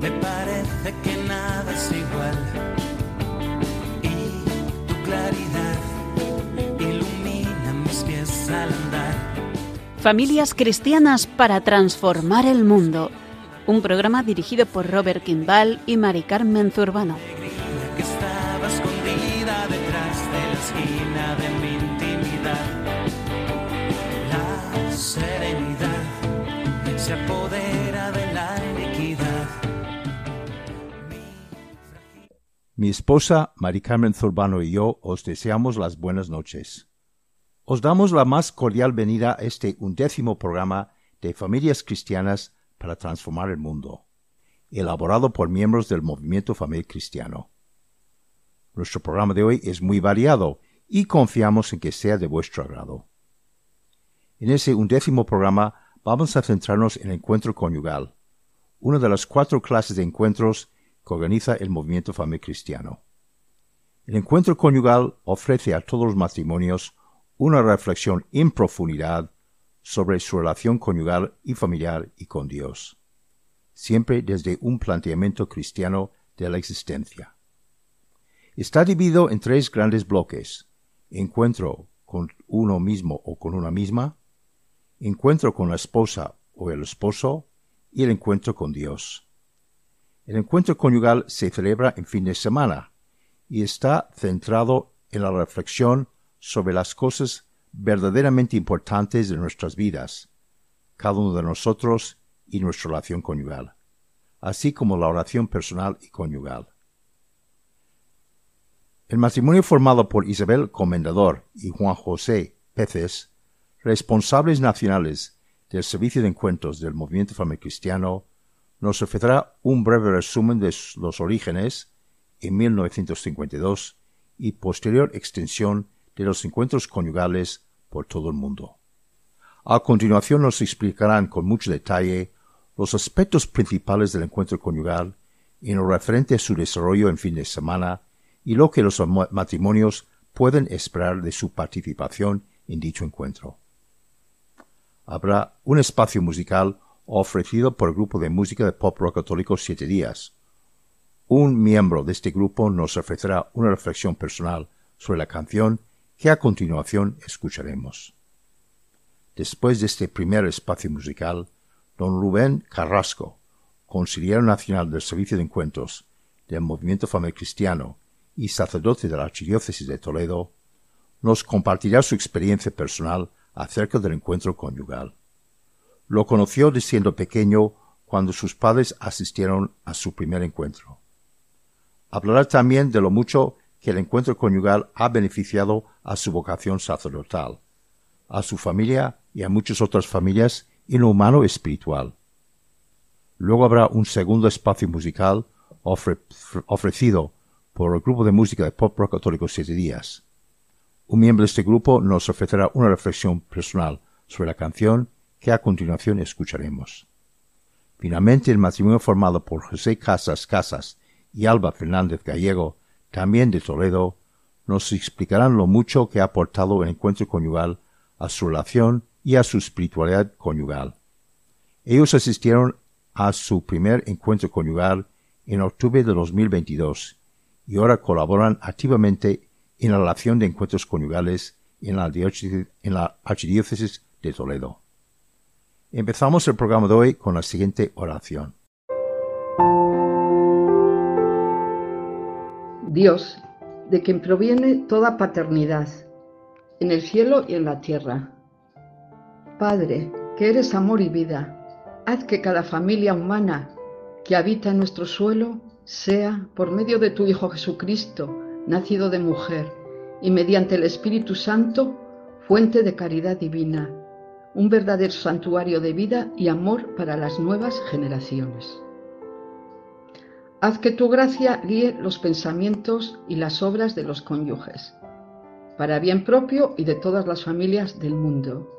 me parece que nada es igual. Y tu claridad ilumina mis pies al andar. Familias cristianas para transformar el mundo. Un programa dirigido por Robert Kimball y Mari Carmen Zurbano. que estaba escondida detrás de la esquina de mi intimidad. La serenidad se apodera Mi esposa, Mari Carmen Zurbano y yo os deseamos las buenas noches. Os damos la más cordial venida a este undécimo programa de Familias Cristianas para Transformar el Mundo, elaborado por miembros del Movimiento Familia Cristiano. Nuestro programa de hoy es muy variado y confiamos en que sea de vuestro agrado. En ese undécimo programa vamos a centrarnos en el encuentro conyugal, una de las cuatro clases de encuentros que organiza el Movimiento Familia Cristiano. El encuentro conyugal ofrece a todos los matrimonios una reflexión en profundidad sobre su relación conyugal y familiar y con Dios, siempre desde un planteamiento cristiano de la existencia. Está dividido en tres grandes bloques, encuentro con uno mismo o con una misma, encuentro con la esposa o el esposo y el encuentro con Dios. El encuentro conyugal se celebra en fin de semana y está centrado en la reflexión sobre las cosas verdaderamente importantes de nuestras vidas, cada uno de nosotros y nuestra relación conyugal, así como la oración personal y conyugal. El matrimonio formado por Isabel Comendador y Juan José Peces, responsables nacionales del Servicio de Encuentros del Movimiento Familiar Cristiano, nos ofrecerá un breve resumen de los orígenes en 1952 y posterior extensión de los encuentros conyugales por todo el mundo. A continuación nos explicarán con mucho detalle los aspectos principales del encuentro conyugal en lo referente a su desarrollo en fin de semana y lo que los matrimonios pueden esperar de su participación en dicho encuentro. Habrá un espacio musical ofrecido por el grupo de música de pop rock católico Siete Días. Un miembro de este grupo nos ofrecerá una reflexión personal sobre la canción que a continuación escucharemos. Después de este primer espacio musical, don Rubén Carrasco, conciliar nacional del Servicio de Encuentros del Movimiento Familiar Cristiano y sacerdote de la Archidiócesis de Toledo, nos compartirá su experiencia personal acerca del encuentro conyugal. Lo conoció de siendo pequeño cuando sus padres asistieron a su primer encuentro. Hablará también de lo mucho que el encuentro conyugal ha beneficiado a su vocación sacerdotal, a su familia y a muchas otras familias en lo humano espiritual. Luego habrá un segundo espacio musical ofrecido por el grupo de música de pop rock católico Siete Días. Un miembro de este grupo nos ofrecerá una reflexión personal sobre la canción que a continuación escucharemos. Finalmente, el matrimonio formado por José Casas Casas y Alba Fernández Gallego, también de Toledo, nos explicarán lo mucho que ha aportado el encuentro conyugal a su relación y a su espiritualidad conyugal. Ellos asistieron a su primer encuentro conyugal en octubre de 2022 y ahora colaboran activamente en la relación de encuentros conyugales en la, en la Archidiócesis de Toledo. Empezamos el programa de hoy con la siguiente oración. Dios, de quien proviene toda paternidad, en el cielo y en la tierra. Padre, que eres amor y vida, haz que cada familia humana que habita en nuestro suelo sea, por medio de tu Hijo Jesucristo, nacido de mujer, y mediante el Espíritu Santo, fuente de caridad divina, un verdadero santuario de vida y amor para las nuevas generaciones. Haz que tu gracia guíe los pensamientos y las obras de los cónyuges, para bien propio y de todas las familias del mundo.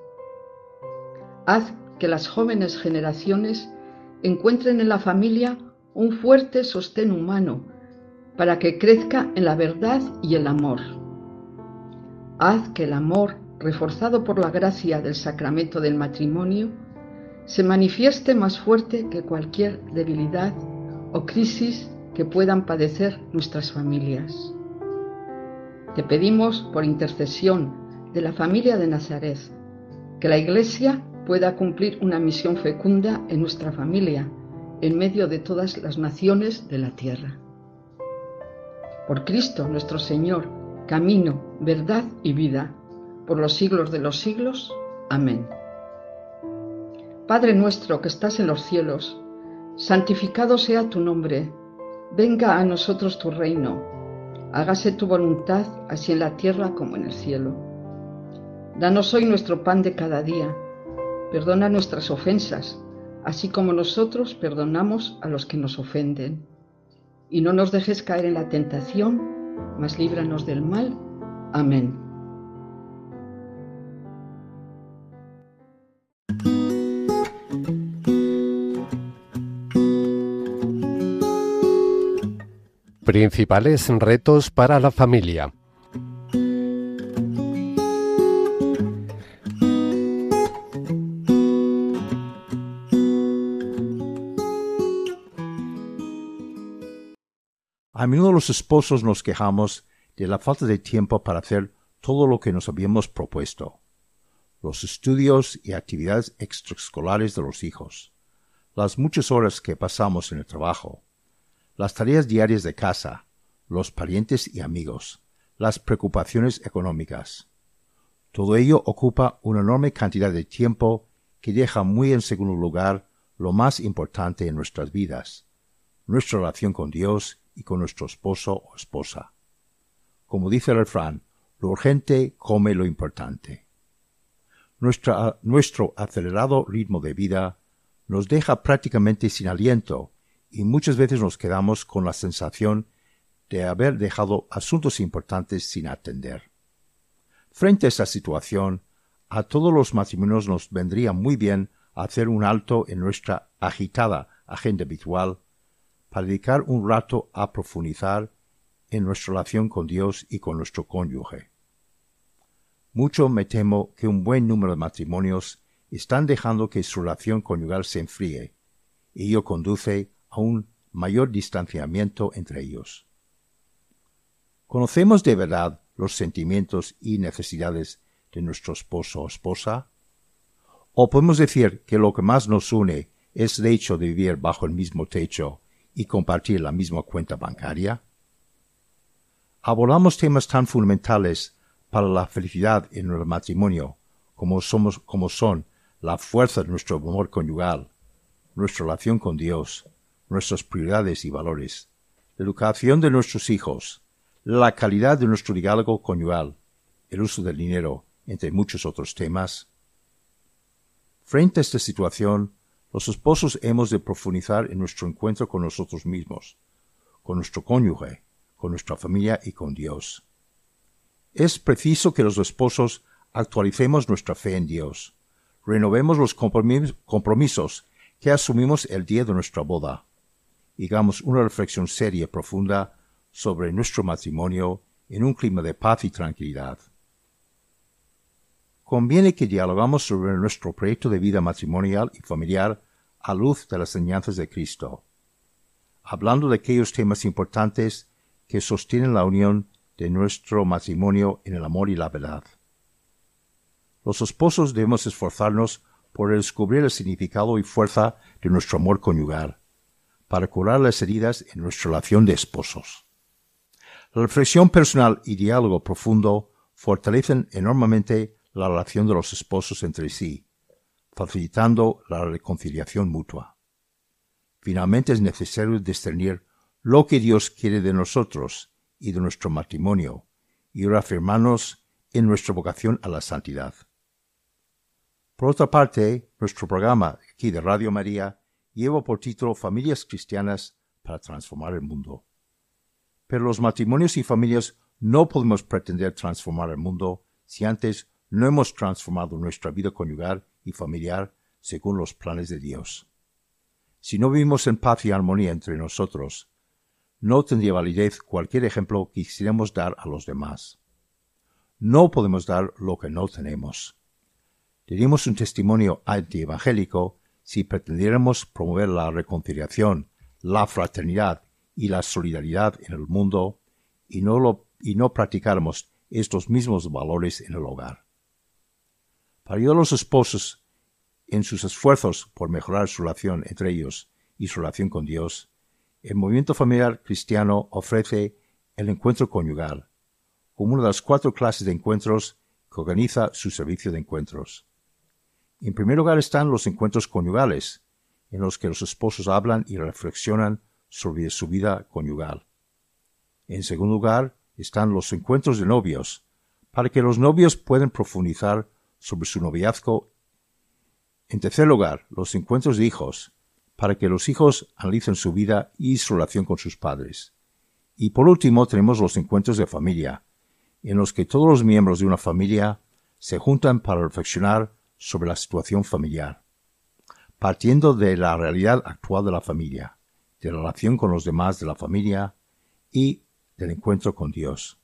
Haz que las jóvenes generaciones encuentren en la familia un fuerte sostén humano para que crezca en la verdad y el amor. Haz que el amor, reforzado por la gracia del sacramento del matrimonio, se manifieste más fuerte que cualquier debilidad o crisis que puedan padecer nuestras familias. Te pedimos por intercesión de la familia de Nazaret que la Iglesia pueda cumplir una misión fecunda en nuestra familia, en medio de todas las naciones de la tierra. Por Cristo nuestro Señor, camino, verdad y vida, por los siglos de los siglos. Amén. Padre nuestro que estás en los cielos, santificado sea tu nombre, venga a nosotros tu reino, hágase tu voluntad así en la tierra como en el cielo. Danos hoy nuestro pan de cada día, perdona nuestras ofensas, así como nosotros perdonamos a los que nos ofenden. Y no nos dejes caer en la tentación, mas líbranos del mal. Amén. Principales retos para la familia. A menudo los esposos nos quejamos de la falta de tiempo para hacer todo lo que nos habíamos propuesto. Los estudios y actividades extraescolares de los hijos, las muchas horas que pasamos en el trabajo, las tareas diarias de casa, los parientes y amigos, las preocupaciones económicas. Todo ello ocupa una enorme cantidad de tiempo que deja muy en segundo lugar lo más importante en nuestras vidas, nuestra relación con Dios y con nuestro esposo o esposa. Como dice el refrán, lo urgente come lo importante. nuestro acelerado ritmo de vida nos deja prácticamente sin aliento y muchas veces nos quedamos con la sensación de haber dejado asuntos importantes sin atender. Frente a esta situación, a todos los matrimonios nos vendría muy bien hacer un alto en nuestra agitada agenda habitual para dedicar un rato a profundizar en nuestra relación con Dios y con nuestro cónyuge. Mucho me temo que un buen número de matrimonios están dejando que su relación conyugal se enfríe, y ello conduce a un mayor distanciamiento entre ellos. ¿Conocemos de verdad los sentimientos y necesidades de nuestro esposo o esposa? ¿O podemos decir que lo que más nos une es el hecho de vivir bajo el mismo techo y compartir la misma cuenta bancaria? Abordamos temas tan fundamentales para la felicidad en el matrimonio como, somos, como son la fuerza de nuestro amor conyugal, nuestra relación con Dios, nuestras prioridades y valores, la educación de nuestros hijos, la calidad de nuestro diálogo conyugal, el uso del dinero, entre muchos otros temas. Frente a esta situación, los esposos hemos de profundizar en nuestro encuentro con nosotros mismos, con nuestro cónyuge, con nuestra familia y con Dios. Es preciso que los esposos actualicemos nuestra fe en Dios, renovemos los compromisos que asumimos el día de nuestra boda, hagamos una reflexión seria y profunda sobre nuestro matrimonio en un clima de paz y tranquilidad. Conviene que dialogamos sobre nuestro proyecto de vida matrimonial y familiar a luz de las enseñanzas de Cristo, hablando de aquellos temas importantes que sostienen la unión de nuestro matrimonio en el amor y la verdad. Los esposos debemos esforzarnos por descubrir el significado y fuerza de nuestro amor conyugal, para curar las heridas en nuestra relación de esposos. La reflexión personal y diálogo profundo fortalecen enormemente la relación de los esposos entre sí, facilitando la reconciliación mutua. Finalmente es necesario discernir lo que Dios quiere de nosotros y de nuestro matrimonio, y reafirmarnos en nuestra vocación a la santidad. Por otra parte, nuestro programa aquí de Radio María lleva por título Familias Cristianas para transformar el mundo. Pero los matrimonios y familias no podemos pretender transformar el mundo si antes no hemos transformado nuestra vida conyugal y familiar según los planes de Dios. Si no vivimos en paz y armonía entre nosotros, no tendría validez cualquier ejemplo que quisiéramos dar a los demás. No podemos dar lo que no tenemos. Diríamos un testimonio antievangélico si pretendiéramos promover la reconciliación, la fraternidad y la solidaridad en el mundo y no, lo, y no practicáramos estos mismos valores en el hogar. Para ayudar a los esposos en sus esfuerzos por mejorar su relación entre ellos y su relación con Dios, el movimiento familiar cristiano ofrece el encuentro conyugal, como una de las cuatro clases de encuentros que organiza su servicio de encuentros. En primer lugar están los encuentros conyugales, en los que los esposos hablan y reflexionan sobre su vida conyugal. En segundo lugar están los encuentros de novios, para que los novios puedan profundizar sobre su noviazgo. En tercer lugar, los encuentros de hijos, para que los hijos analicen su vida y su relación con sus padres. Y por último tenemos los encuentros de familia, en los que todos los miembros de una familia se juntan para reflexionar sobre la situación familiar, partiendo de la realidad actual de la familia, de la relación con los demás de la familia y del encuentro con Dios.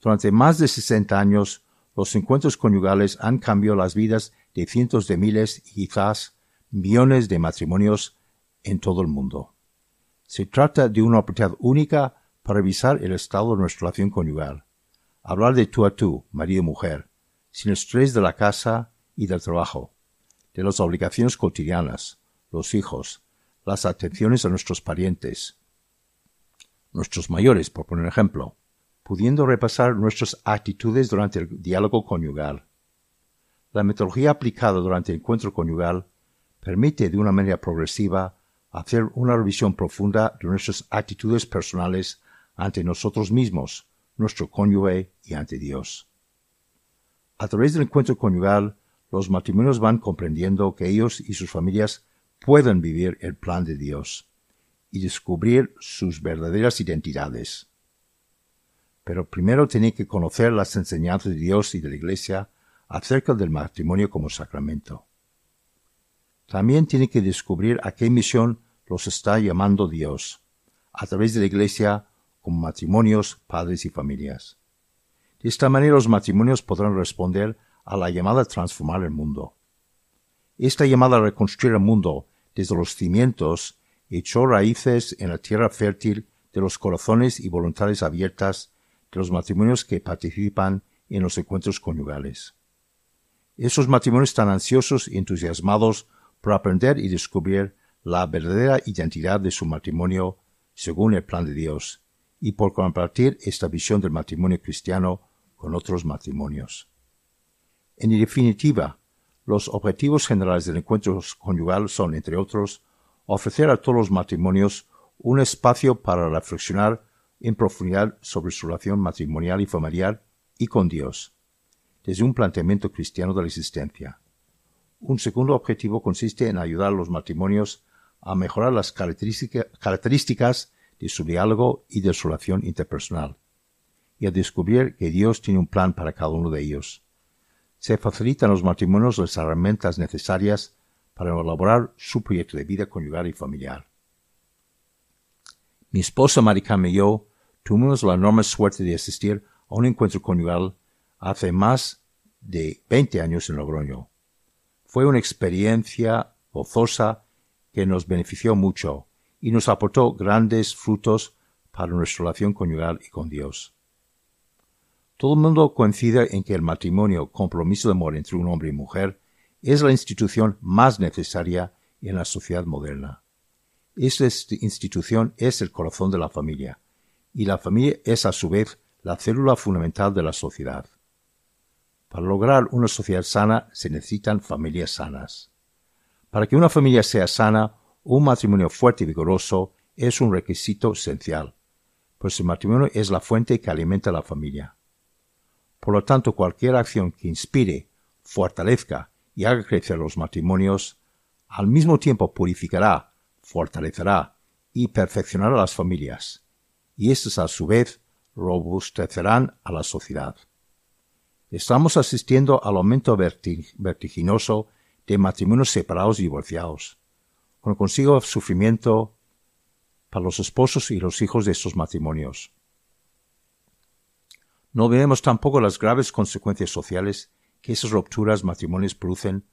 Durante más de 60 años, los encuentros conyugales han cambiado las vidas de cientos de miles y quizás millones de matrimonios en todo el mundo. Se trata de una oportunidad única para revisar el estado de nuestra relación conyugal, hablar de tú a tú, marido y mujer, sin estrés de la casa y del trabajo, de las obligaciones cotidianas, los hijos, las atenciones a nuestros parientes, nuestros mayores, por poner ejemplo, pudiendo repasar nuestras actitudes durante el diálogo conyugal. La metodología aplicada durante el encuentro conyugal permite de una manera progresiva hacer una revisión profunda de nuestras actitudes personales ante nosotros mismos, nuestro cónyuge y ante Dios. A través del encuentro conyugal, los matrimonios van comprendiendo que ellos y sus familias pueden vivir el plan de Dios y descubrir sus verdaderas identidades. Pero primero tienen que conocer las enseñanzas de Dios y de la Iglesia acerca del matrimonio como sacramento. También tienen que descubrir a qué misión los está llamando Dios, a través de la Iglesia como matrimonios, padres y familias. De esta manera los matrimonios podrán responder a la llamada transformar el mundo. Esta llamada a reconstruir el mundo desde los cimientos echó raíces en la tierra fértil de los corazones y voluntades abiertas de los matrimonios que participan en los encuentros conyugales. Esos matrimonios están ansiosos y entusiasmados por aprender y descubrir la verdadera identidad de su matrimonio según el plan de Dios y por compartir esta visión del matrimonio cristiano con otros matrimonios. En definitiva, los objetivos generales del encuentro conyugal son, entre otros, ofrecer a todos los matrimonios un espacio para reflexionar en profundidad sobre su relación matrimonial y familiar y con Dios, desde un planteamiento cristiano de la existencia. Un segundo objetivo consiste en ayudar a los matrimonios a mejorar las características de su diálogo y de su relación interpersonal, y a descubrir que Dios tiene un plan para cada uno de ellos. Se facilitan los matrimonios las herramientas necesarias para elaborar su proyecto de vida conyugal y familiar. Mi esposa Maricame y yo tuvimos la enorme suerte de asistir a un encuentro conyugal hace más de 20 años en Logroño. Fue una experiencia gozosa que nos benefició mucho y nos aportó grandes frutos para nuestra relación conyugal y con Dios. Todo el mundo coincide en que el matrimonio, compromiso de amor entre un hombre y mujer, es la institución más necesaria en la sociedad moderna. Esta institución es el corazón de la familia, y la familia es a su vez la célula fundamental de la sociedad. Para lograr una sociedad sana se necesitan familias sanas. Para que una familia sea sana, un matrimonio fuerte y vigoroso es un requisito esencial, pues el matrimonio es la fuente que alimenta a la familia. Por lo tanto, cualquier acción que inspire, fortalezca y haga crecer los matrimonios, al mismo tiempo purificará, fortalecerá y perfeccionará las familias, y éstas a su vez robustecerán a la sociedad. Estamos asistiendo al aumento vertiginoso de matrimonios separados y divorciados, con consigo sufrimiento para los esposos y los hijos de estos matrimonios. No vemos tampoco las graves consecuencias sociales que esas rupturas matrimonios producen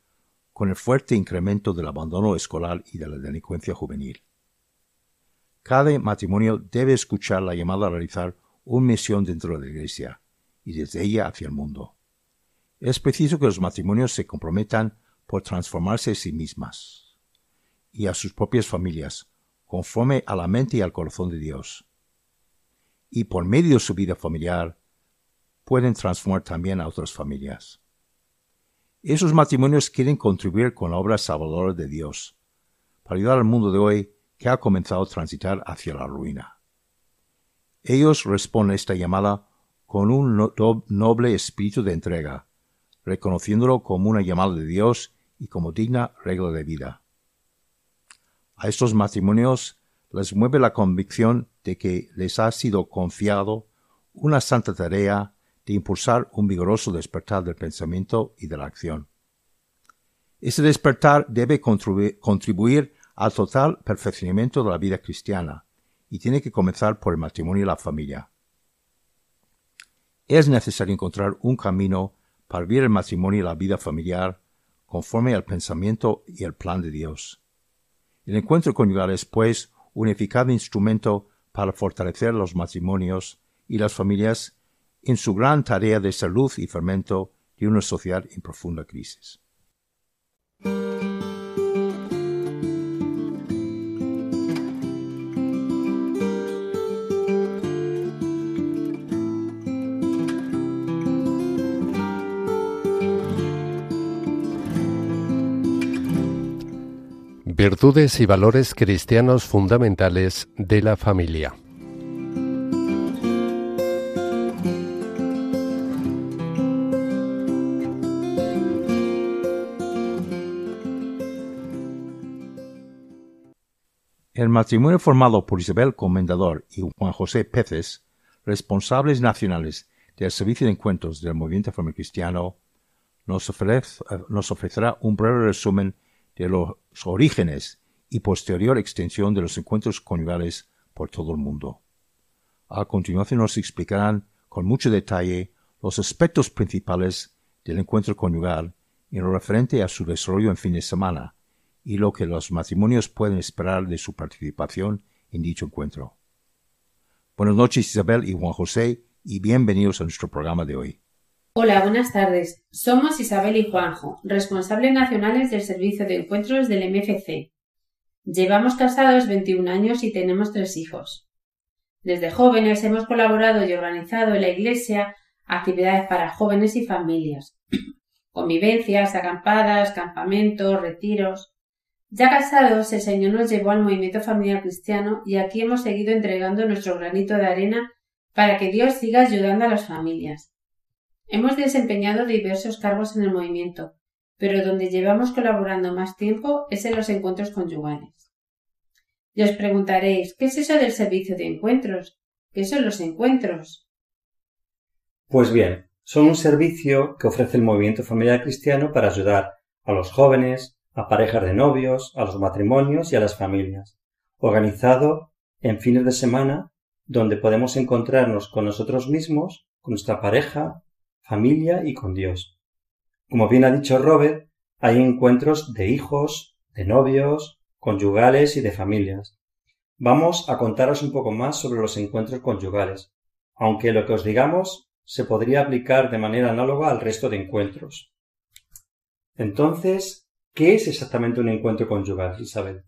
con el fuerte incremento del abandono escolar y de la delincuencia juvenil. Cada matrimonio debe escuchar la llamada a realizar una misión dentro de la Iglesia y desde ella hacia el mundo. Es preciso que los matrimonios se comprometan por transformarse a sí mismas y a sus propias familias, conforme a la mente y al corazón de Dios. Y por medio de su vida familiar, pueden transformar también a otras familias. Esos matrimonios quieren contribuir con la obra salvadora de Dios, para ayudar al mundo de hoy que ha comenzado a transitar hacia la ruina. Ellos responden a esta llamada con un noble espíritu de entrega, reconociéndolo como una llamada de Dios y como digna regla de vida. A estos matrimonios les mueve la convicción de que les ha sido confiado una santa tarea de impulsar un vigoroso despertar del pensamiento y de la acción. Ese despertar debe contribuir al total perfeccionamiento de la vida cristiana y tiene que comenzar por el matrimonio y la familia. Es necesario encontrar un camino para vivir el matrimonio y la vida familiar conforme al pensamiento y el plan de Dios. El encuentro conyugal es, pues, un eficaz instrumento para fortalecer los matrimonios y las familias en su gran tarea de salud y fermento de una sociedad en profunda crisis. Virtudes y valores cristianos fundamentales de la familia. El matrimonio formado por Isabel Comendador y Juan José Peces, responsables nacionales del Servicio de Encuentros del Movimiento Familiar Cristiano, nos, nos ofrecerá un breve resumen de los orígenes y posterior extensión de los encuentros conyugales por todo el mundo. A continuación nos explicarán con mucho detalle los aspectos principales del encuentro conyugal en lo referente a su desarrollo en fin de semana y lo que los matrimonios pueden esperar de su participación en dicho encuentro. Buenas noches Isabel y Juan José y bienvenidos a nuestro programa de hoy. Hola, buenas tardes. Somos Isabel y Juanjo, responsables nacionales del Servicio de Encuentros del MFC. Llevamos casados 21 años y tenemos tres hijos. Desde jóvenes hemos colaborado y organizado en la Iglesia actividades para jóvenes y familias, convivencias, acampadas, campamentos, retiros. Ya casados, el Señor nos llevó al movimiento familiar cristiano y aquí hemos seguido entregando nuestro granito de arena para que Dios siga ayudando a las familias. Hemos desempeñado diversos cargos en el movimiento, pero donde llevamos colaborando más tiempo es en los encuentros conyugales. Y os preguntaréis, ¿qué es eso del servicio de encuentros? ¿Qué son los encuentros? Pues bien, son un servicio que ofrece el movimiento familiar cristiano para ayudar a los jóvenes, a parejas de novios, a los matrimonios y a las familias, organizado en fines de semana donde podemos encontrarnos con nosotros mismos, con nuestra pareja, familia y con Dios. Como bien ha dicho Robert, hay encuentros de hijos, de novios, conyugales y de familias. Vamos a contaros un poco más sobre los encuentros conyugales, aunque lo que os digamos se podría aplicar de manera análoga al resto de encuentros. Entonces, ¿qué es exactamente un encuentro conyugal, Isabel?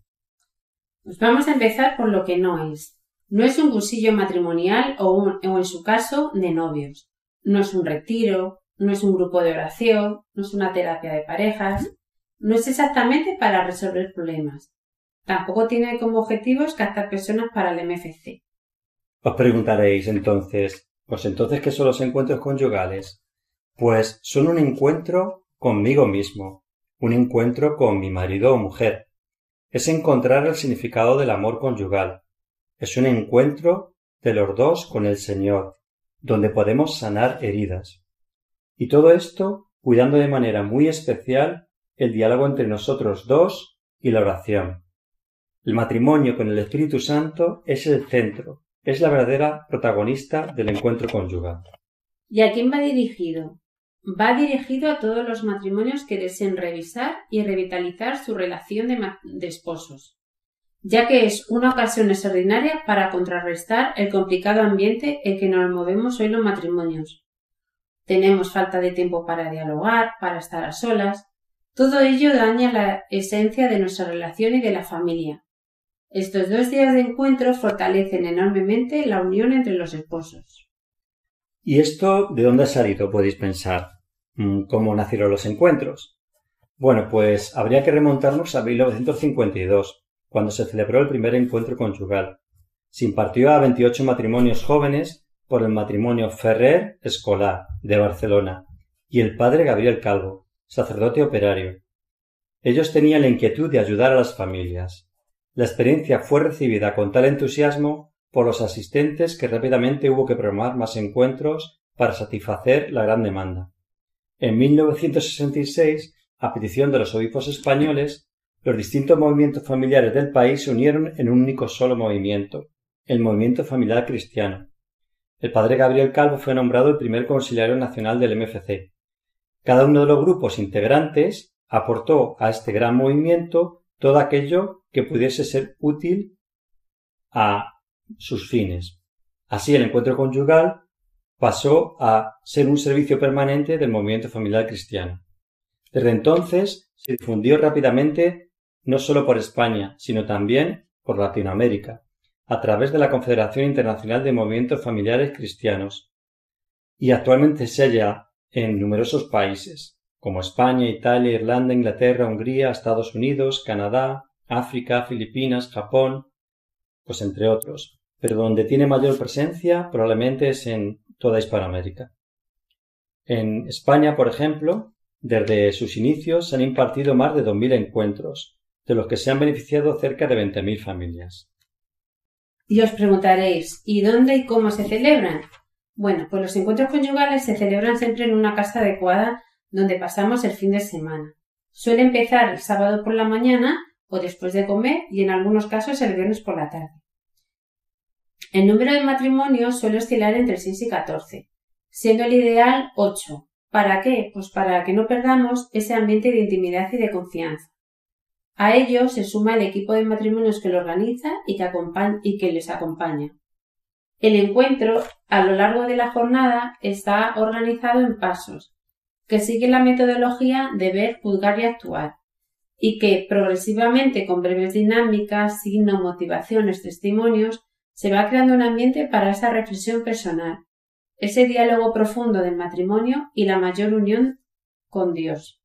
Pues vamos a empezar por lo que no es. No es un cursillo matrimonial o, o en su caso de novios no es un retiro, no es un grupo de oración, no es una terapia de parejas, no es exactamente para resolver problemas. Tampoco tiene como objetivos captar personas para el MFC. Os preguntaréis entonces, pues entonces, ¿qué son los encuentros conyugales? Pues son un encuentro conmigo mismo, un encuentro con mi marido o mujer. Es encontrar el significado del amor conyugal. Es un encuentro de los dos con el Señor, donde podemos sanar heridas. Y todo esto cuidando de manera muy especial el diálogo entre nosotros dos y la oración. El matrimonio con el Espíritu Santo es el centro, es la verdadera protagonista del encuentro conyugal. ¿Y a quién va dirigido? Va dirigido a todos los matrimonios que deseen revisar y revitalizar su relación de, esposos, ya que es una ocasión extraordinaria para contrarrestar el complicado ambiente en que nos movemos hoy los matrimonios. Tenemos falta de tiempo para dialogar, para estar a solas. Todo ello daña la esencia de nuestra relación y de la familia. Estos dos días de encuentro fortalecen enormemente la unión entre los esposos. ¿Y esto de dónde ha salido, podéis pensar? Mm, ¿Cómo nacieron los encuentros? Bueno, pues habría que remontarnos a 1952, cuando se celebró el primer encuentro conyugal. Se impartió a 28 matrimonios jóvenes por el matrimonio Ferrer Escolar de Barcelona y el padre Gabriel Calvo, sacerdote operario. Ellos tenían la inquietud de ayudar a las familias. La experiencia fue recibida con tal entusiasmo por los asistentes que rápidamente hubo que programar más encuentros para satisfacer la gran demanda. En 1966, a petición de los obispos españoles, los distintos movimientos familiares del país se unieron en un único solo movimiento, el movimiento familiar cristiano. El padre Gabriel Calvo fue nombrado el primer conciliario nacional del MFC. Cada uno de los grupos integrantes aportó a este gran movimiento todo aquello que pudiese ser útil a sus fines. Así el encuentro conyugal pasó a ser un servicio permanente del movimiento familiar cristiano. Desde entonces se difundió rápidamente no solo por España, sino también por Latinoamérica, a través de la Confederación Internacional de Movimientos Familiares Cristianos, y actualmente se halla en numerosos países, como España, Italia, Irlanda, Inglaterra, Hungría, Estados Unidos, Canadá, África, Filipinas, Japón, pues entre otros, pero donde tiene mayor presencia probablemente es en toda Hispanoamérica. En España, por ejemplo, desde sus inicios se han impartido más de 2.000 encuentros, de los que se han beneficiado cerca de 20.000 familias. Y os preguntaréis, ¿y dónde y cómo se celebran? Bueno, pues los encuentros conyugales se celebran siempre en una casa adecuada donde pasamos el fin de semana. Suele empezar el sábado por la mañana o después de comer y en algunos casos el viernes por la tarde. El número de matrimonios suele oscilar entre 6 y 14, siendo el ideal 8. ¿Para qué? Pues para que no perdamos ese ambiente de intimidad y de confianza. A ello se suma el equipo de matrimonios que lo organiza y que, y que les acompaña. El encuentro, a lo largo de la jornada, está organizado en pasos, que siguen la metodología de ver, juzgar y actuar, y que progresivamente, con breves dinámicas, signos, motivaciones, testimonios, se va creando un ambiente para esa reflexión personal, ese diálogo profundo del matrimonio y la mayor unión con Dios.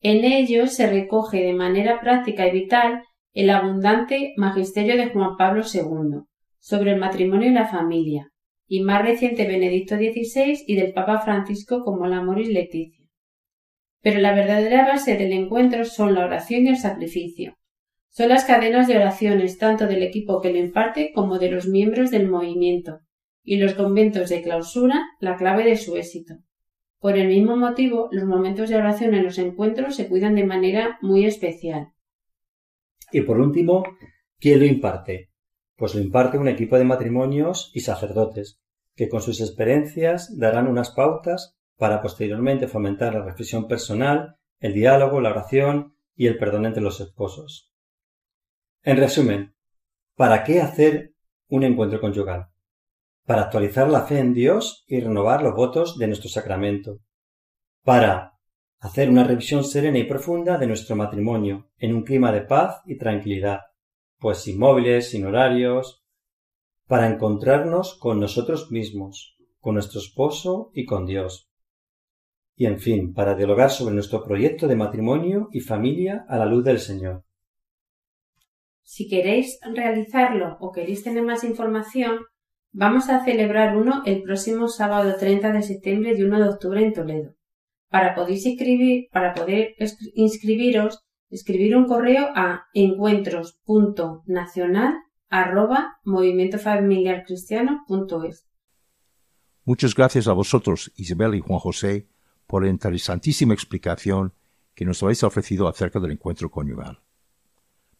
En ello se recoge de manera práctica y vital el abundante magisterio de Juan Pablo II sobre el matrimonio y la familia, y más reciente Benedicto XVI y del Papa Francisco como la Moris Leticia. Pero la verdadera base del encuentro son la oración y el sacrificio, son las cadenas de oraciones tanto del equipo que lo imparte como de los miembros del movimiento, y los conventos de clausura la clave de su éxito. Por el mismo motivo, los momentos de oración en los encuentros se cuidan de manera muy especial. Y por último, ¿quién lo imparte? Pues lo imparte un equipo de matrimonios y sacerdotes, que con sus experiencias darán unas pautas para posteriormente fomentar la reflexión personal, el diálogo, la oración y el perdón entre los esposos. En resumen, ¿para qué hacer un encuentro conyugal? Para actualizar la fe en Dios y renovar los votos de nuestro sacramento. Para hacer una revisión serena y profunda de nuestro matrimonio en un clima de paz y tranquilidad, pues sin móviles, sin horarios, para encontrarnos con nosotros mismos, con nuestro esposo y con Dios. Y en fin, para dialogar sobre nuestro proyecto de matrimonio y familia a la luz del Señor. Si queréis realizarlo o queréis tener más información, vamos a celebrar uno el próximo sábado 30 de septiembre y 1 de octubre en Toledo. Para, inscribir, para poder inscribiros, escribir un correo a encuentros.nacional@movimientofamiliarcristiano.es. Muchas gracias a vosotros, Isabel y Juan José, por la interesantísima explicación que nos habéis ofrecido acerca del encuentro conyugal.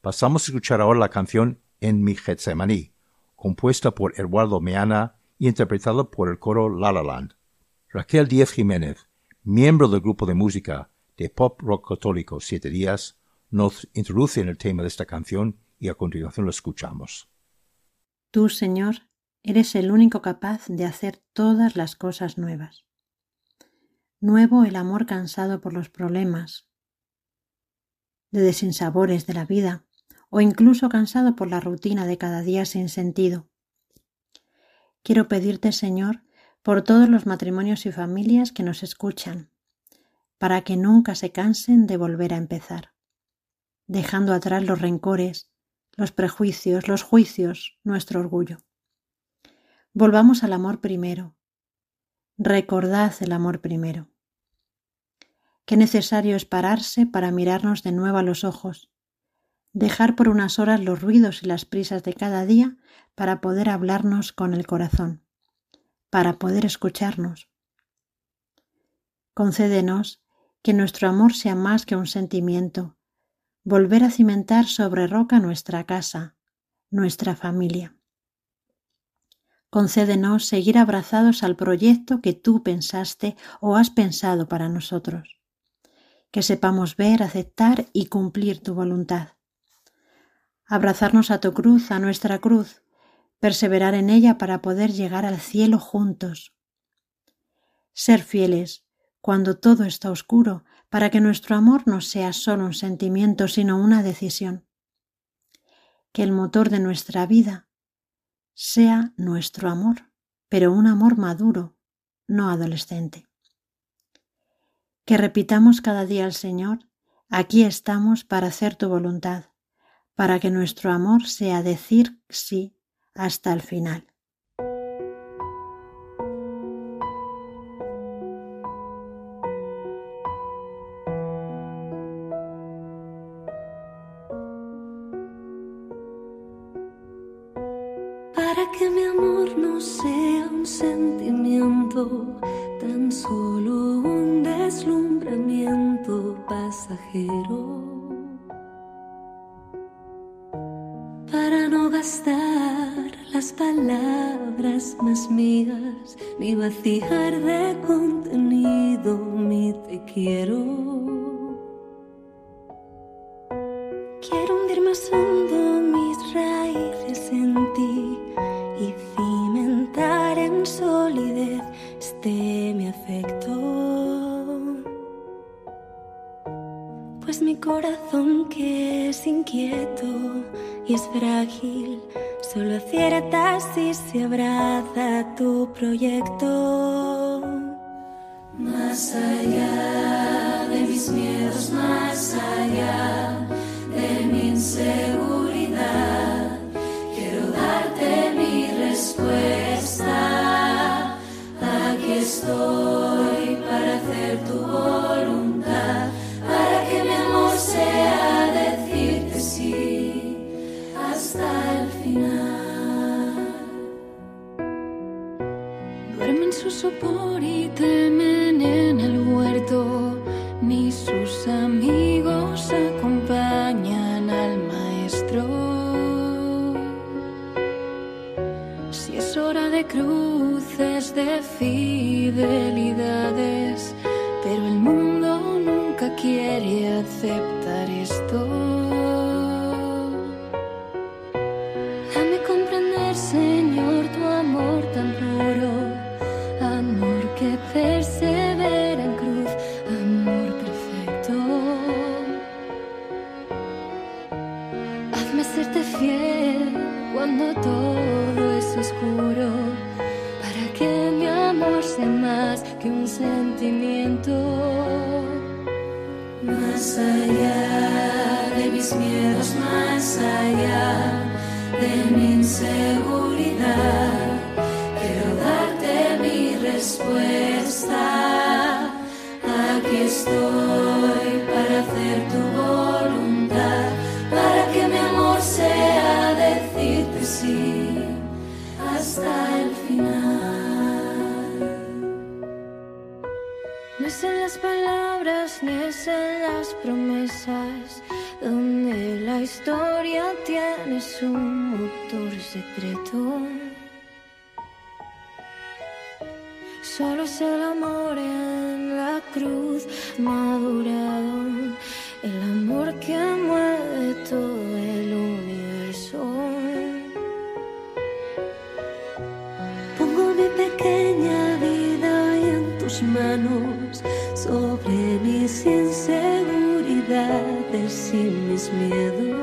Pasamos a escuchar ahora la canción En mi Getsemaní, compuesta por Eduardo Meana y interpretada por el coro La. Raquel Díez Jiménez miembro del grupo de música de pop rock católico Siete Días, nos introduce en el tema de esta canción y a continuación lo escuchamos. Tú, Señor, eres el único capaz de hacer todas las cosas nuevas. Nuevo el amor cansado por los problemas, de desinsabores de la vida, o incluso cansado por la rutina de cada día sin sentido. Quiero pedirte, Señor, por todos los matrimonios y familias que nos escuchan, para que nunca se cansen de volver a empezar, dejando atrás los rencores, los prejuicios, los juicios, nuestro orgullo. Volvamos al amor primero. Recordad el amor primero. Qué necesario es pararse para mirarnos de nuevo a los ojos, dejar por unas horas los ruidos y las prisas de cada día para poder hablarnos con el corazón, para poder escucharnos. Concédenos que nuestro amor sea más que un sentimiento, volver a cimentar sobre roca nuestra casa, nuestra familia. Concédenos seguir abrazados al proyecto que tú pensaste o has pensado para nosotros. Que sepamos ver, aceptar y cumplir tu voluntad. Abrazarnos a tu cruz, a nuestra cruz, perseverar en ella para poder llegar al cielo juntos. Ser fieles cuando todo está oscuro, para que nuestro amor no sea solo un sentimiento, sino una decisión. Que el motor de nuestra vida sea nuestro amor, pero un amor maduro, no adolescente. Que repitamos cada día al Señor, aquí estamos para hacer tu voluntad, para que nuestro amor sea decir sí hasta el final. Más allá de mis miedos, más allá de mi inseguridad, quiero darte mi respuesta. Aquí estoy para hacer tu voluntad, para que mi amor sea decirte sí hasta quiere No es en las palabras ni es en las promesas donde la historia tiene su motor secreto. Solo es el amor en la cruz madurado, el amor que mueve mis inseguridades y mis miedos.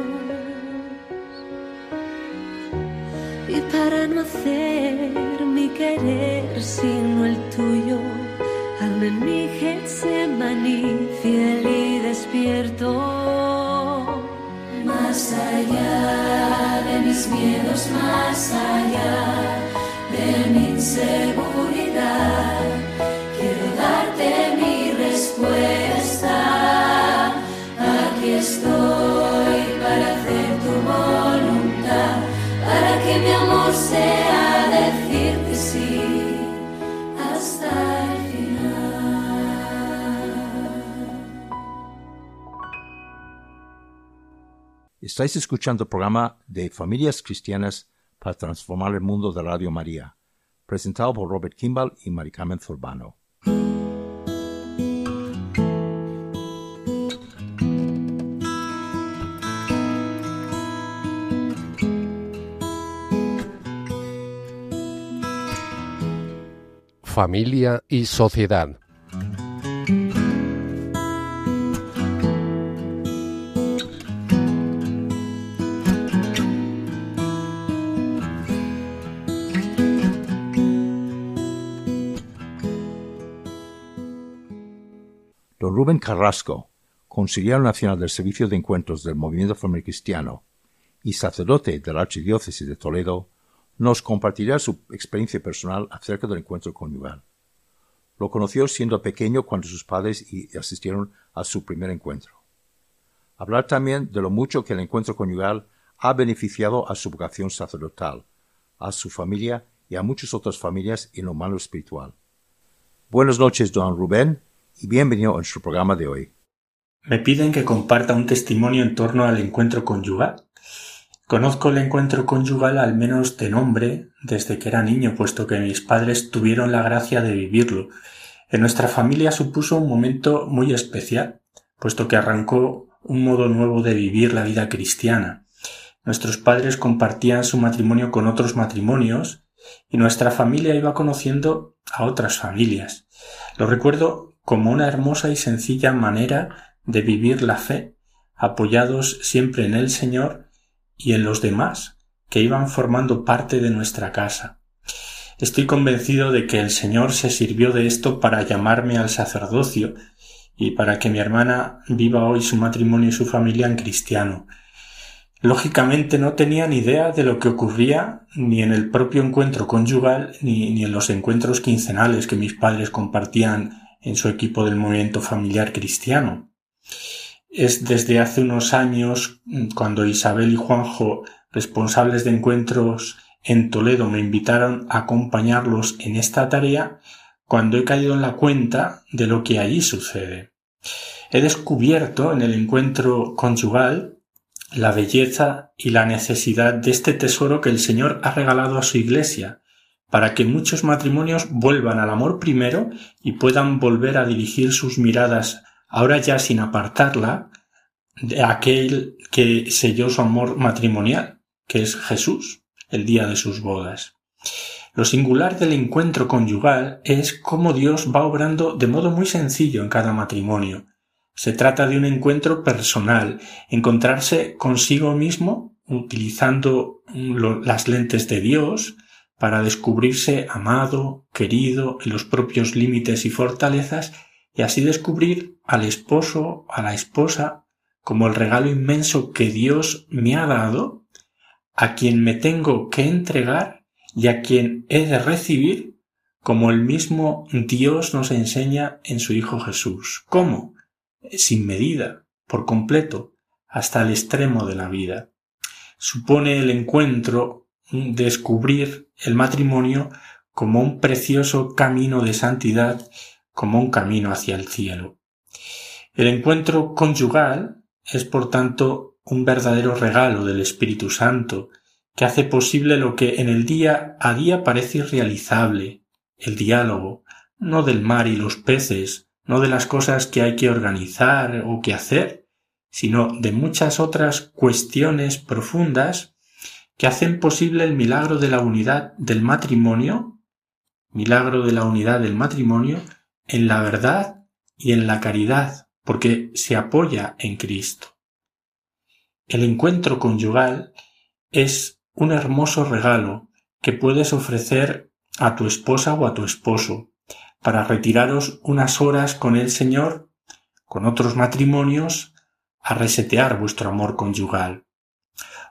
Y para no hacer mi querer sino el tuyo, hazme en mi Getsemaní fiel y despierto. Más allá de mis miedos, más allá de mi inseguridad, Estáis escuchando el programa de Familias Cristianas para Transformar el Mundo de Radio María, presentado por Robert Kimball y Mari Carmen Zurbano. Familia y sociedad. Don Rubén Carrasco, conciliar nacional del Servicio de Encuentros del Movimiento Familiar Cristiano y sacerdote de la Archidiócesis de Toledo, nos compartirá su experiencia personal acerca del encuentro conyugal. Lo conoció siendo pequeño cuando sus padres asistieron a su primer encuentro. Hablar también de lo mucho que el encuentro conyugal ha beneficiado a su vocación sacerdotal, a su familia y a muchas otras familias en lo malo espiritual. Buenas noches, don Rubén, y bienvenido a nuestro programa de hoy. Me piden que comparta un testimonio en torno al encuentro conyugal. Conozco el encuentro conyugal al menos de nombre desde que era niño, puesto que mis padres tuvieron la gracia de vivirlo. En nuestra familia supuso un momento muy especial, puesto que arrancó un modo nuevo de vivir la vida cristiana. Nuestros padres compartían su matrimonio con otros matrimonios y nuestra familia iba conociendo a otras familias. Lo recuerdo como una hermosa y sencilla manera de vivir la fe, apoyados siempre en el Señor y en los demás que iban formando parte de nuestra casa. Estoy convencido de que el Señor se sirvió de esto para llamarme al sacerdocio y para que mi hermana viva hoy su matrimonio y su familia en cristiano. Lógicamente no tenía ni idea de lo que ocurría ni en el propio encuentro conyugal ni, ni en los encuentros quincenales que mis padres compartían en su equipo del movimiento familiar cristiano. Es desde hace unos años cuando Isabel y Juanjo, responsables de encuentros en Toledo, me invitaron a acompañarlos en esta tarea, cuando he caído en la cuenta de lo que allí sucede. He descubierto en el encuentro conyugal la belleza y la necesidad de este tesoro que el Señor ha regalado a su Iglesia, para que muchos matrimonios vuelvan al amor primero y puedan volver a dirigir sus miradas, ahora ya sin apartarla, de aquel que selló su amor matrimonial, que es Jesús, el día de sus bodas. Lo singular del encuentro conyugal es cómo Dios va obrando de modo muy sencillo en cada matrimonio. Se trata de un encuentro personal, encontrarse consigo mismo utilizando las lentes de Dios para descubrirse amado, querido en los propios límites y fortalezas y así descubrir al esposo, a la esposa, como el regalo inmenso que Dios me ha dado, a quien me tengo que entregar y a quien he de recibir, como el mismo Dios nos enseña en su Hijo Jesús. ¿Cómo? Sin medida, por completo, hasta el extremo de la vida. Supone el encuentro descubrir el matrimonio como un precioso camino de santidad, como un camino hacia el cielo. El encuentro conyugal es, por tanto, un verdadero regalo del Espíritu Santo, que hace posible lo que en el día a día parece irrealizable, el diálogo, no del mar y los peces, no de las cosas que hay que organizar o que hacer, sino de muchas otras cuestiones profundas que hacen posible el milagro de la unidad del matrimonio, milagro de la unidad del matrimonio en la verdad y en la caridad, porque se apoya en Cristo. El encuentro conyugal es un hermoso regalo que puedes ofrecer a tu esposa o a tu esposo para retiraros unas horas con el Señor, con otros matrimonios, a resetear vuestro amor conyugal.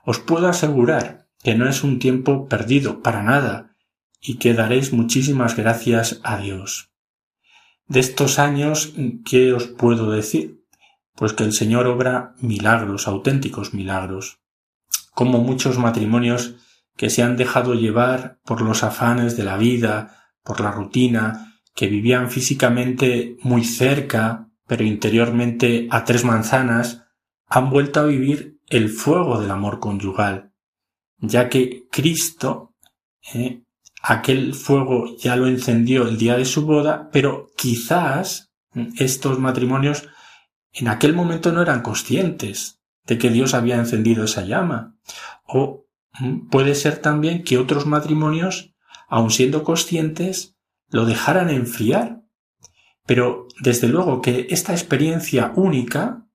Os puedo asegurar que no es un tiempo perdido para nada y que daréis muchísimas gracias a Dios. De estos años, ¿qué os puedo decir? Pues que el Señor obra milagros, auténticos milagros. Como muchos matrimonios que se han dejado llevar por los afanes de la vida, por la rutina, que vivían físicamente muy cerca, pero interiormente a tres manzanas, han vuelto a vivir el fuego del amor conyugal, ya que Cristo eh, aquel fuego ya lo encendió el día de su boda, pero quizás estos matrimonios en aquel momento no eran conscientes de que Dios había encendido esa llama. O mm, puede ser también que otros matrimonios, aun siendo conscientes, lo dejaran enfriar. Pero desde luego que esta experiencia única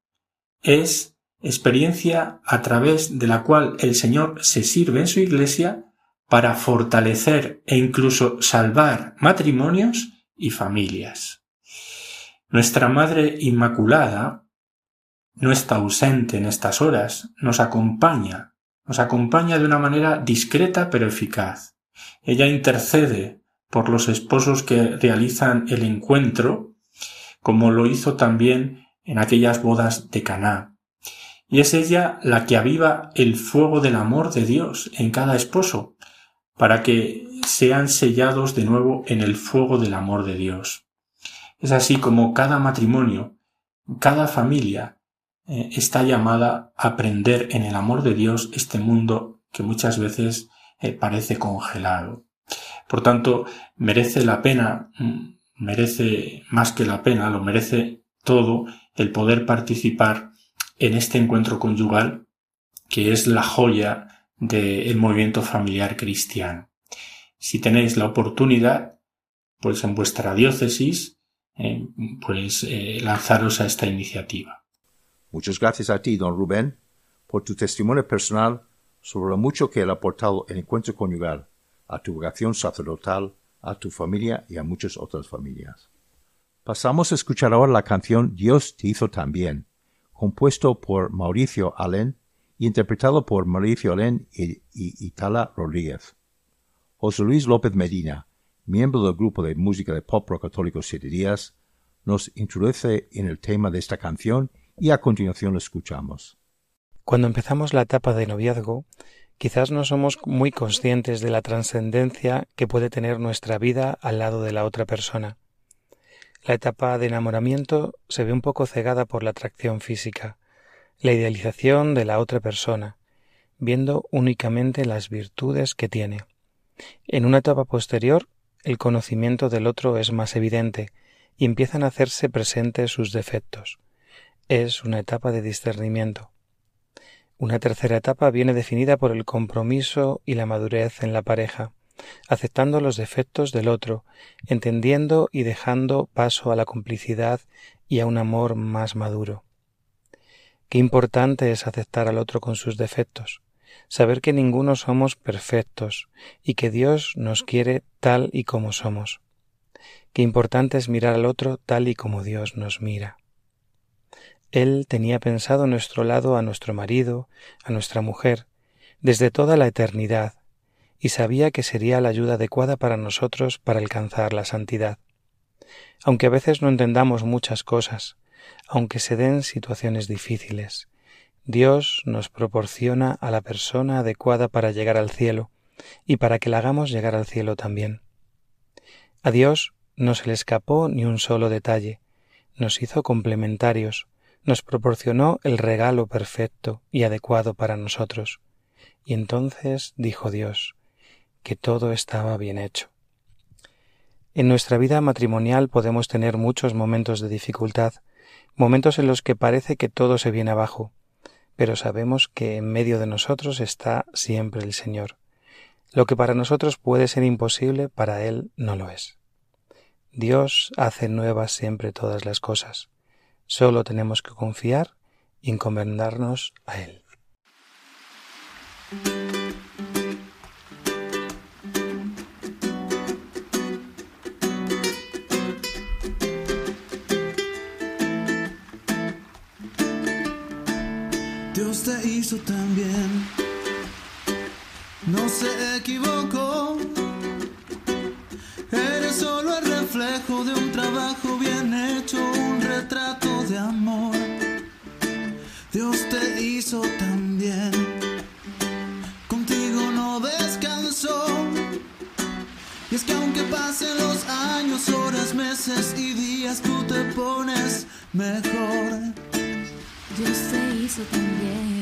es experiencia a través de la cual el Señor se sirve en su iglesia para fortalecer e incluso salvar matrimonios y familias. Nuestra Madre Inmaculada no está ausente en estas horas, nos acompaña, nos acompaña de una manera discreta pero eficaz. Ella intercede por los esposos que realizan el encuentro, como lo hizo también en aquellas bodas de Caná. Y es ella la que aviva el fuego del amor de Dios en cada esposo, para que sean sellados de nuevo en el fuego del amor de Dios. Es así como cada matrimonio, cada familia eh, está llamada a aprender en el amor de Dios este mundo que muchas veces eh, parece congelado. Por tanto, merece la pena, mm, merece más que la pena, lo merece todo el poder participar en este encuentro conyugal que es la joya del movimiento familiar cristiano. Si tenéis la oportunidad, pues en vuestra diócesis, eh, pues eh, lanzaros a esta iniciativa. Muchas gracias a ti, don Rubén, por tu testimonio personal sobre lo mucho que ha aportado el encuentro conyugal a tu vocación sacerdotal, a tu familia y a muchas otras familias. Pasamos a escuchar ahora la canción Dios te hizo también, compuesto por Mauricio Allen interpretado por Mauricio Alén y, Itala Rodríguez. José Luis López Medina, miembro del grupo de música de pop rock católico Siete nos introduce en el tema de esta canción y a continuación lo escuchamos. Cuando empezamos la etapa de noviazgo, quizás no somos muy conscientes de la trascendencia que puede tener nuestra vida al lado de la otra persona. La etapa de enamoramiento se ve un poco cegada por la atracción física, la idealización de la otra persona, viendo únicamente las virtudes que tiene. En una etapa posterior, el conocimiento del otro es más evidente y empiezan a hacerse presentes sus defectos. Es una etapa de discernimiento. Una tercera etapa viene definida por el compromiso y la madurez en la pareja, aceptando los defectos del otro, entendiendo y dejando paso a la complicidad y a un amor más maduro. Qué importante es aceptar al otro con sus defectos, saber que ninguno somos perfectos y que Dios nos quiere tal y como somos. Qué importante es mirar al otro tal y como Dios nos mira. Él tenía pensado nuestro lado a nuestro marido, a nuestra mujer, desde toda la eternidad, y sabía que sería la ayuda adecuada para nosotros para alcanzar la santidad. Aunque a veces no entendamos muchas cosas, aunque se den situaciones difíciles. Dios nos proporciona a la persona adecuada para llegar al cielo y para que la hagamos llegar al cielo también. A Dios no se le escapó ni un solo detalle, nos hizo complementarios, nos proporcionó el regalo perfecto y adecuado para nosotros. Y entonces dijo Dios que todo estaba bien hecho. En nuestra vida matrimonial podemos tener muchos momentos de dificultad, momentos en los que parece que todo se viene abajo, pero sabemos que en medio de nosotros está siempre el Señor. Lo que para nosotros puede ser imposible, para Él no lo es. Dios hace nuevas siempre todas las cosas. Solo tenemos que confiar y encomendarnos a Él. Hizo también, no se equivocó. Eres solo el reflejo de un trabajo bien hecho, un retrato de amor. Dios te hizo también, contigo no descansó. Y es que aunque pasen los años, horas, meses y días, tú te pones mejor. Dios te hizo también,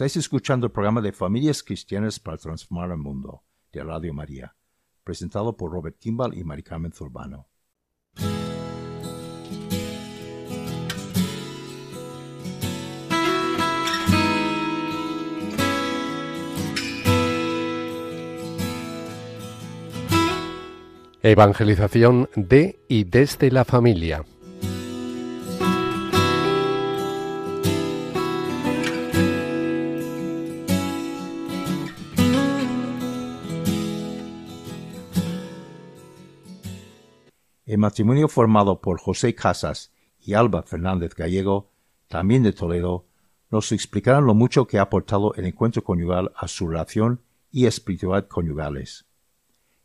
Estáis escuchando el programa de Familias Cristianas para Transformar el Mundo de Radio María, presentado por Robert Kimball y Mari Carmen Zurbano. Evangelización de y desde la familia. El matrimonio formado por José Casas y Alba Fernández Gallego, también de Toledo, nos explicarán lo mucho que ha aportado el encuentro conyugal a su relación y espiritualidad conyugales.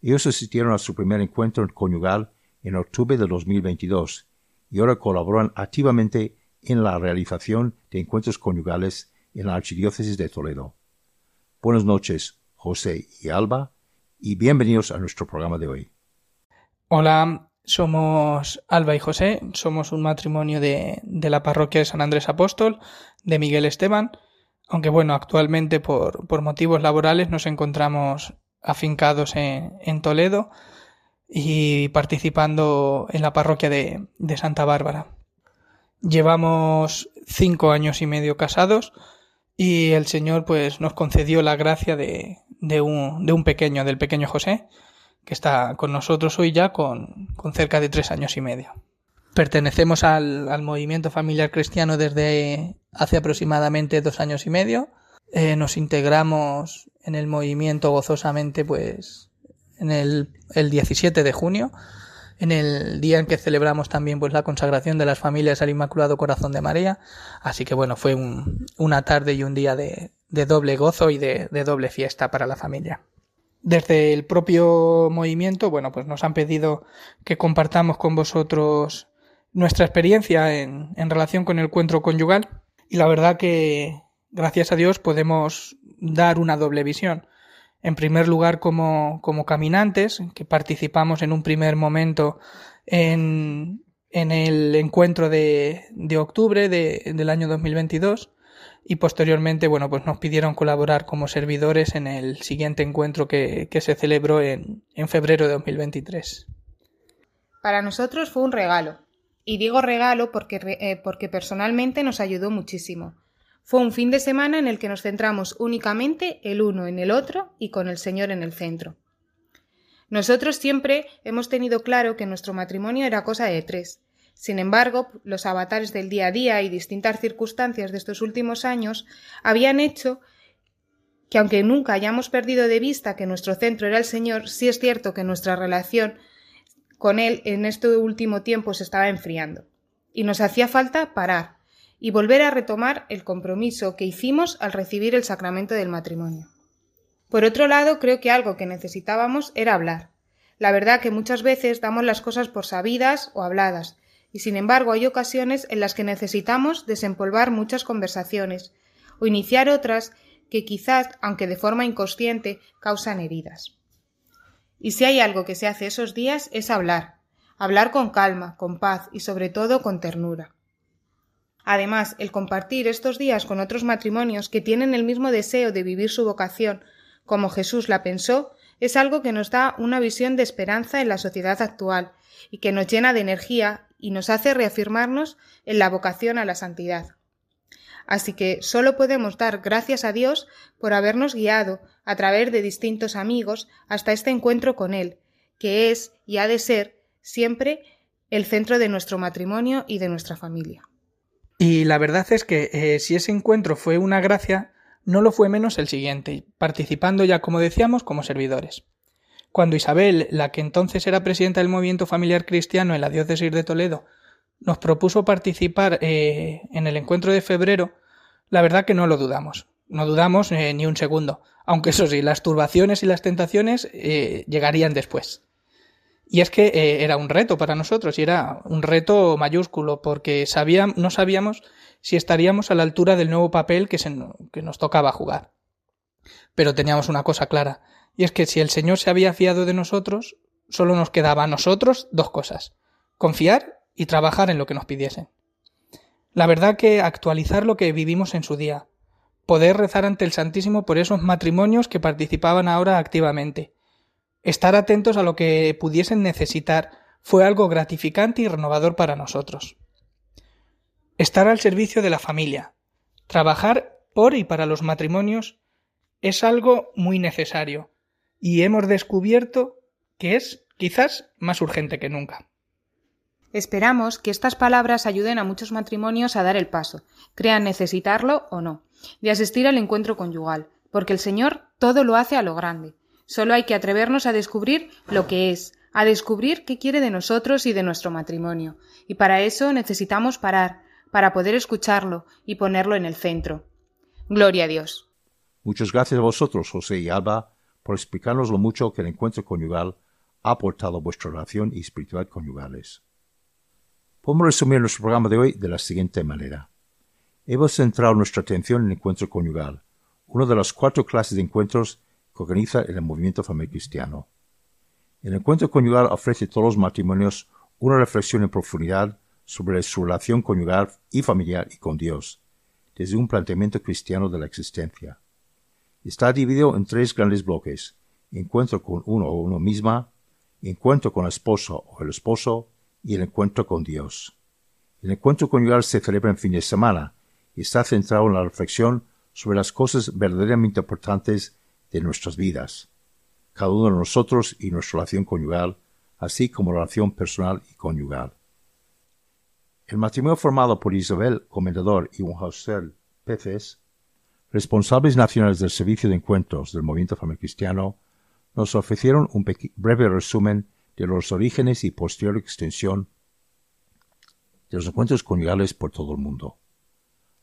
Ellos asistieron a su primer encuentro conyugal en octubre de 2022 y ahora colaboran activamente en la realización de encuentros conyugales en la Archidiócesis de Toledo. Buenas noches, José y Alba, y bienvenidos a nuestro programa de hoy. Hola, somos Alba y José, somos un matrimonio de, la parroquia de San Andrés Apóstol, de Miguel Esteban, aunque bueno, actualmente por, motivos laborales nos encontramos afincados en, Toledo y participando en la parroquia de, Santa Bárbara. Llevamos cinco años y medio casados y el Señor pues nos concedió la gracia de, de, un, de un pequeño, del pequeño José, que está con nosotros hoy ya con, con cerca de tres años y medio. Pertenecemos al, al, movimiento familiar cristiano desde hace aproximadamente dos años y medio. Eh, nos integramos en el movimiento gozosamente pues en el, el 17 de junio, en el día en que celebramos también pues la consagración de las familias al Inmaculado Corazón de María. Así que bueno, fue un, una tarde y un día de, de doble gozo y de, de doble fiesta para la familia. Desde el propio movimiento, bueno, pues nos han pedido que compartamos con vosotros nuestra experiencia en, en relación con el encuentro conyugal y la verdad que, gracias a Dios, podemos dar una doble visión. En primer lugar, como, como caminantes, que participamos en un primer momento en, en el encuentro de, de octubre de, del año 2022 y posteriormente, bueno, pues nos pidieron colaborar como servidores en el siguiente encuentro que, se celebró en, en febrero de 2023. Para nosotros fue un regalo. Y digo regalo porque, eh, porque personalmente nos ayudó muchísimo. Fue un fin de semana en el que nos centramos únicamente el uno en el otro y con el Señor en el centro. Nosotros siempre hemos tenido claro que nuestro matrimonio era cosa de tres, sin embargo, los avatares del día a día y distintas circunstancias de estos últimos años habían hecho que aunque nunca hayamos perdido de vista que nuestro centro era el Señor, sí es cierto que nuestra relación con Él en este último tiempo se estaba enfriando. Y nos hacía falta parar y volver a retomar el compromiso que hicimos al recibir el sacramento del matrimonio. Por otro lado, creo que algo que necesitábamos era hablar. La verdad que muchas veces damos las cosas por sabidas o habladas, y sin embargo hay ocasiones en las que necesitamos desempolvar muchas conversaciones o iniciar otras que quizás, aunque de forma inconsciente, causan heridas. Y si hay algo que se hace esos días es hablar, hablar con calma, con paz y sobre todo con ternura. Además, el compartir estos días con otros matrimonios que tienen el mismo deseo de vivir su vocación como Jesús la pensó, es algo que nos da una visión de esperanza en la sociedad actual y que nos llena de energía y nos hace reafirmarnos en la vocación a la santidad. Así que solo podemos dar gracias a Dios por habernos guiado a través de distintos amigos hasta este encuentro con Él, que es y ha de ser siempre el centro de nuestro matrimonio y de nuestra familia. Y la verdad es que eh, si ese encuentro fue una gracia, no lo fue menos el siguiente, participando ya, como decíamos, como servidores. Cuando Isabel, la que entonces era presidenta del movimiento familiar cristiano en la diócesis de Toledo, nos propuso participar eh, en el encuentro de febrero, la verdad que no lo dudamos. No dudamos eh, ni un segundo. Aunque eso sí, las turbaciones y las tentaciones eh, llegarían después. Y es que era un reto para nosotros y era un reto mayúsculo porque no sabíamos si estaríamos a la altura del nuevo papel que nos tocaba jugar. Pero teníamos una cosa clara, y es que si el Señor se había fiado de nosotros, solo nos quedaba a nosotros dos cosas, confiar y trabajar en lo que nos pidiesen. La verdad que actualizar lo que vivimos en su día, poder rezar ante el Santísimo por esos matrimonios que participaban ahora activamente, estar atentos a lo que pudiesen necesitar, fue algo gratificante y renovador para nosotros. Estar al servicio de la familia, trabajar por y para los matrimonios es algo muy necesario, y hemos descubierto que es quizás más urgente que nunca. Esperamos que estas palabras ayuden a muchos matrimonios a dar el paso, crean necesitarlo o no, de asistir al encuentro conyugal, porque el Señor todo lo hace a lo grande. Solo hay que atrevernos a descubrir lo que es, a descubrir qué quiere de nosotros y de nuestro matrimonio. Y para eso necesitamos parar, para poder escucharlo y ponerlo en el centro. Gloria a Dios. Muchas gracias a vosotros, José y Alba, por explicarnos lo mucho que el encuentro conyugal ha aportado a vuestra relación y espiritualidad conyugales. Podemos resumir nuestro programa de hoy de la siguiente manera. Hemos centrado nuestra atención en el encuentro conyugal, una de las cuatro clases de encuentros que organiza el movimiento familiar cristiano. El encuentro conyugal ofrece a todos los matrimonios una reflexión en profundidad sobre su relación conyugal y familiar y con Dios, desde un planteamiento cristiano de la existencia. Está dividido en tres grandes bloques, encuentro con uno o uno misma, encuentro con el esposo o el esposo y el encuentro con Dios. El encuentro conyugal se celebra en fin de semana y está centrado en la reflexión sobre las cosas verdaderamente importantes de nuestras vidas, cada uno de nosotros y nuestra relación conyugal, así como la relación personal y conyugal. El matrimonio formado por Isabel Comendador y José Peces, responsables nacionales del Servicio de Encuentros del Movimiento Familiar Cristiano, nos ofrecieron un breve resumen de los orígenes y posterior extensión de los encuentros conyugales por todo el mundo.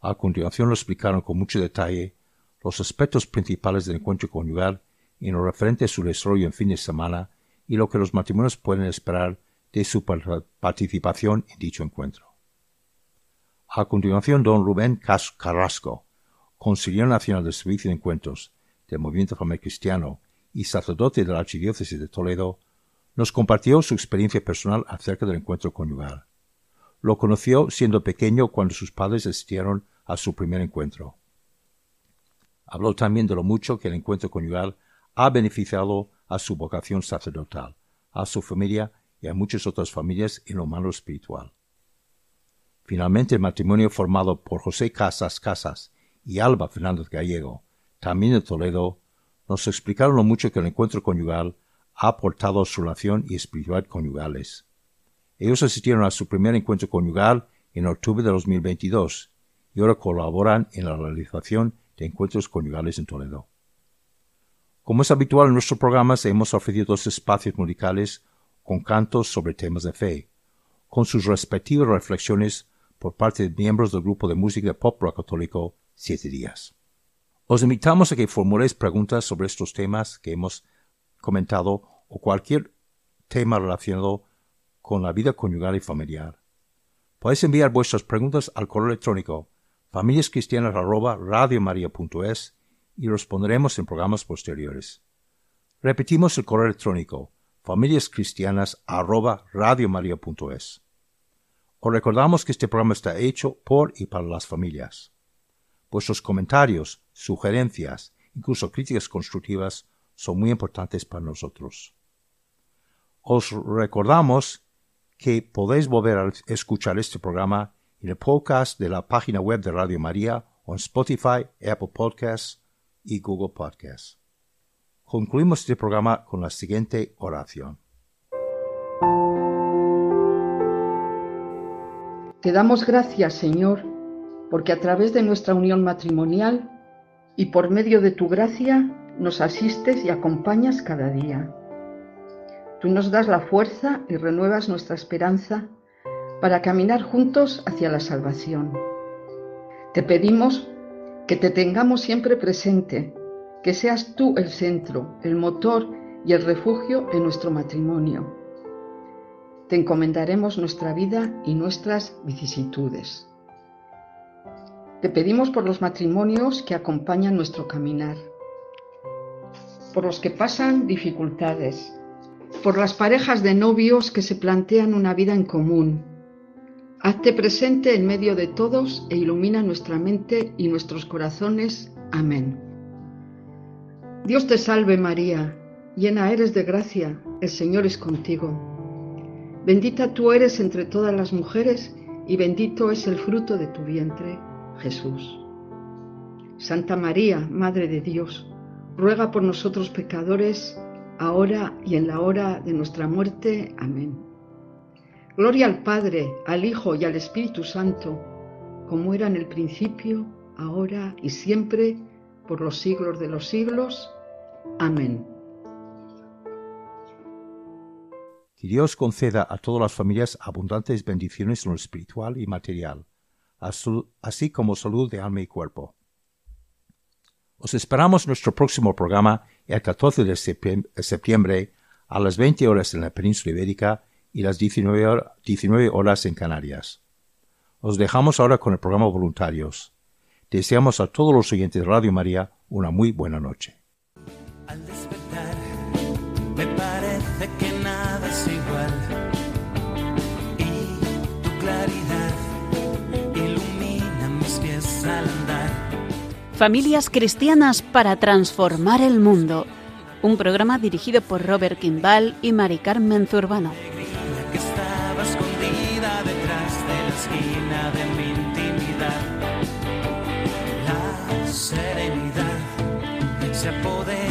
A continuación lo explicaron con mucho detalle los aspectos principales del encuentro conyugal en lo referente a su desarrollo en fin de semana y lo que los matrimonios pueden esperar de su participación en dicho encuentro. A continuación, don Rubén Carrasco, consejero nacional del Servicio de Encuentros del Movimiento Familiar Cristiano y sacerdote de la Archidiócesis de Toledo, nos compartió su experiencia personal acerca del encuentro conyugal. Lo conoció siendo pequeño cuando sus padres asistieron a su primer encuentro. Habló también de lo mucho que el encuentro conyugal ha beneficiado a su vocación sacerdotal, a su familia y a muchas otras familias en lo malo espiritual. Finalmente, el matrimonio formado por José Casas Casas y Alba Fernández Gallego, también de Toledo, nos explicaron lo mucho que el encuentro conyugal ha aportado a su relación y espiritualidad conyugales. Ellos asistieron a su primer encuentro conyugal en octubre de 2022 y ahora colaboran en la realización de encuentros conyugales en Toledo. Como es habitual en nuestros programas, hemos ofrecido dos espacios musicales con cantos sobre temas de fe, con sus respectivas reflexiones por parte de miembros del grupo de música pop rock católico Siete Días. Os invitamos a que formuléis preguntas sobre estos temas que hemos comentado o cualquier tema relacionado con la vida conyugal y familiar. Podéis enviar vuestras preguntas al correo electrónico familiascristianas.radiomaria.es y responderemos en programas posteriores. Repetimos el correo electrónico familiascristianas.radiomaria.es. Os recordamos que este programa está hecho por y para las familias. Vuestros comentarios, sugerencias, incluso críticas constructivas son muy importantes para nosotros. Os recordamos que podéis volver a escuchar este programa en el podcast de la página web de Radio María o en Spotify, Apple Podcasts y Google Podcasts. Concluimos este programa con la siguiente oración. Te damos gracias, Señor, porque a través de nuestra unión matrimonial y por medio de tu gracia nos asistes y acompañas cada día. Tú nos das la fuerza y renuevas nuestra esperanza para caminar juntos hacia la salvación. Te pedimos que te tengamos siempre presente, que seas tú el centro, el motor y el refugio en nuestro matrimonio. Te encomendaremos nuestra vida y nuestras vicisitudes. Te pedimos por los matrimonios que acompañan nuestro caminar, por los que pasan dificultades, por las parejas de novios que se plantean una vida en común, Hazte presente en medio de todos e ilumina nuestra mente y nuestros corazones. Amén. Dios te salve María, llena eres de gracia, el Señor es contigo. Bendita tú eres entre todas las mujeres y bendito es el fruto de tu vientre, Jesús. Santa María, Madre de Dios, ruega por nosotros pecadores, ahora y en la hora de nuestra muerte. Amén. Gloria al Padre, al Hijo y al Espíritu Santo, como era en el principio, ahora y siempre, por los siglos de los siglos. Amén. Que Dios conceda a todas las familias abundantes bendiciones en lo espiritual y material, así como salud de alma y cuerpo. Os esperamos nuestro próximo programa el 14 de septiembre a las 20 horas en la península ibérica y las 19 horas en Canarias. Os dejamos ahora con el programa Voluntarios. Deseamos a todos los oyentes de Radio María una muy buena noche. Familias cristianas para transformar el mundo. Un programa dirigido por Robert Kimball y Mari Carmen Zurbano. se.